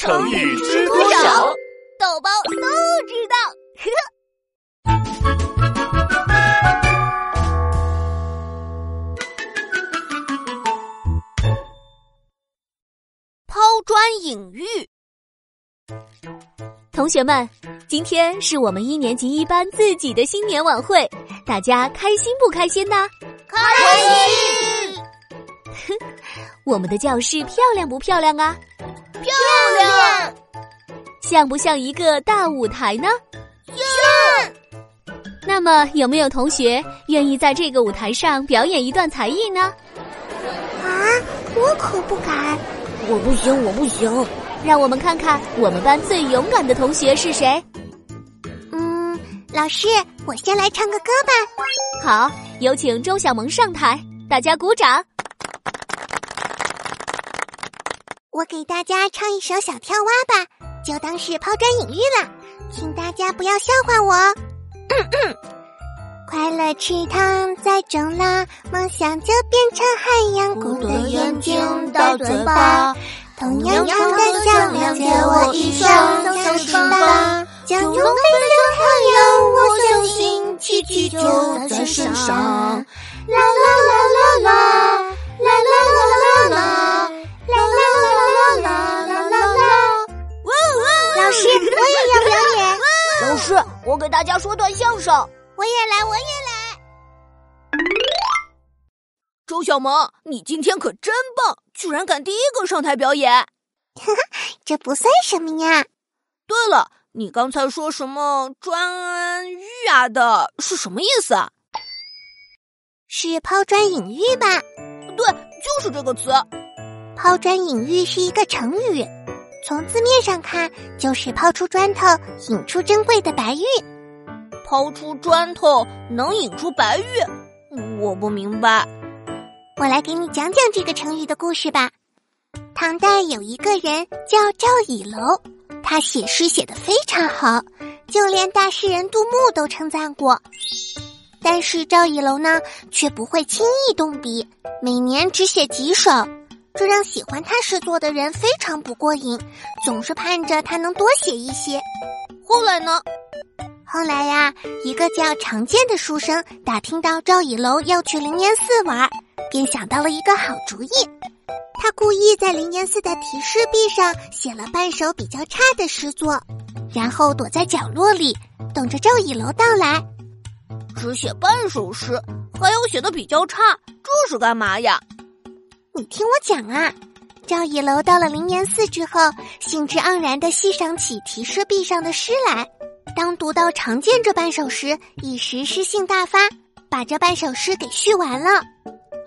成语知多少？豆包都知道。抛砖引玉。同学们，今天是我们一年级一班自己的新年晚会，大家开心不开心呢？开心！哼，我们的教室漂亮不漂亮啊？漂亮！像不像一个大舞台呢？像。那么，有没有同学愿意在这个舞台上表演一段才艺呢？啊，我可不敢！我不行，我不行。让我们看看我们班最勇敢的同学是谁。嗯，老师，我先来唱个歌吧。好，有请周小萌上台，大家鼓掌。我给大家唱一首小跳蛙吧，就当是抛砖引玉了，请大家不要笑话我。快乐池塘在种了，梦想就变成海洋，鼓的眼睛到嘴巴。同样长的项链，借我一双小翅膀，将用飞向太阳。我相信奇迹就在身上。啦啦啦啦大家说段相声。我也来，我也来。周小萌，你今天可真棒！居然敢第一个上台表演，哈哈，这不算什么呀。对了，你刚才说什么砖玉啊的，是什么意思啊？是抛砖引玉吧？对，就是这个词。抛砖引玉是一个成语，从字面上看就是抛出砖头引出珍贵的白玉。抛出砖头能引出白玉？我不明白。我来给你讲讲这个成语的故事吧。唐代有一个人叫赵以楼，他写诗写得非常好，就连大诗人杜牧都称赞过。但是赵以楼呢，却不会轻易动笔，每年只写几首，这让喜欢他诗作的人非常不过瘾，总是盼着他能多写一些。后来呢？后来呀，一个叫常见的书生打听到赵以楼要去灵岩寺玩。便想到了一个好主意，他故意在灵岩寺的题诗壁上写了半首比较差的诗作，然后躲在角落里等着赵以楼到来。只写半首诗，还要写的比较差，这是干嘛呀？你听我讲啊！赵以楼到了灵岩寺之后，兴致盎然的欣赏起题诗壁上的诗来。当读到常见这半首时，一时诗兴大发，把这半首诗给续完了。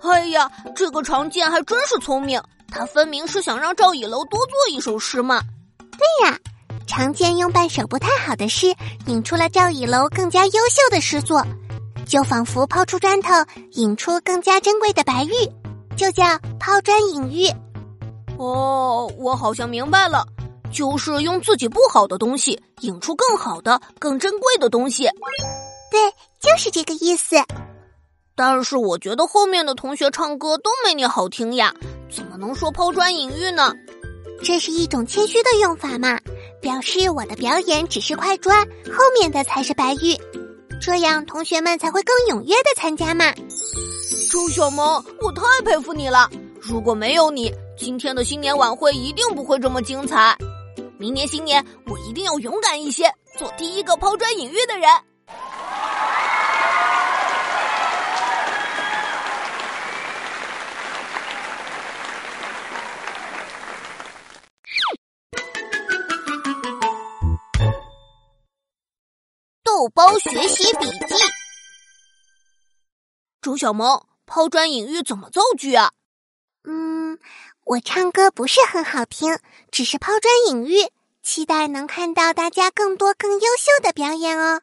哎呀，这个常见还真是聪明，他分明是想让赵以楼多做一首诗嘛。对呀，常见用半首不太好的诗引出了赵以楼更加优秀的诗作，就仿佛抛出砖头引出更加珍贵的白玉，就叫抛砖引玉。哦，我好像明白了，就是用自己不好的东西引出更好的、更珍贵的东西。对，就是这个意思。但是我觉得后面的同学唱歌都没你好听呀，怎么能说抛砖引玉呢？这是一种谦虚的用法嘛，表示我的表演只是块砖，后面的才是白玉，这样同学们才会更踊跃的参加嘛。周小萌，我太佩服你了！如果没有你，今天的新年晚会一定不会这么精彩。明年新年，我一定要勇敢一些，做第一个抛砖引玉的人。豆包学习笔记：周小萌，抛砖引玉怎么造句啊？嗯，我唱歌不是很好听，只是抛砖引玉，期待能看到大家更多更优秀的表演哦。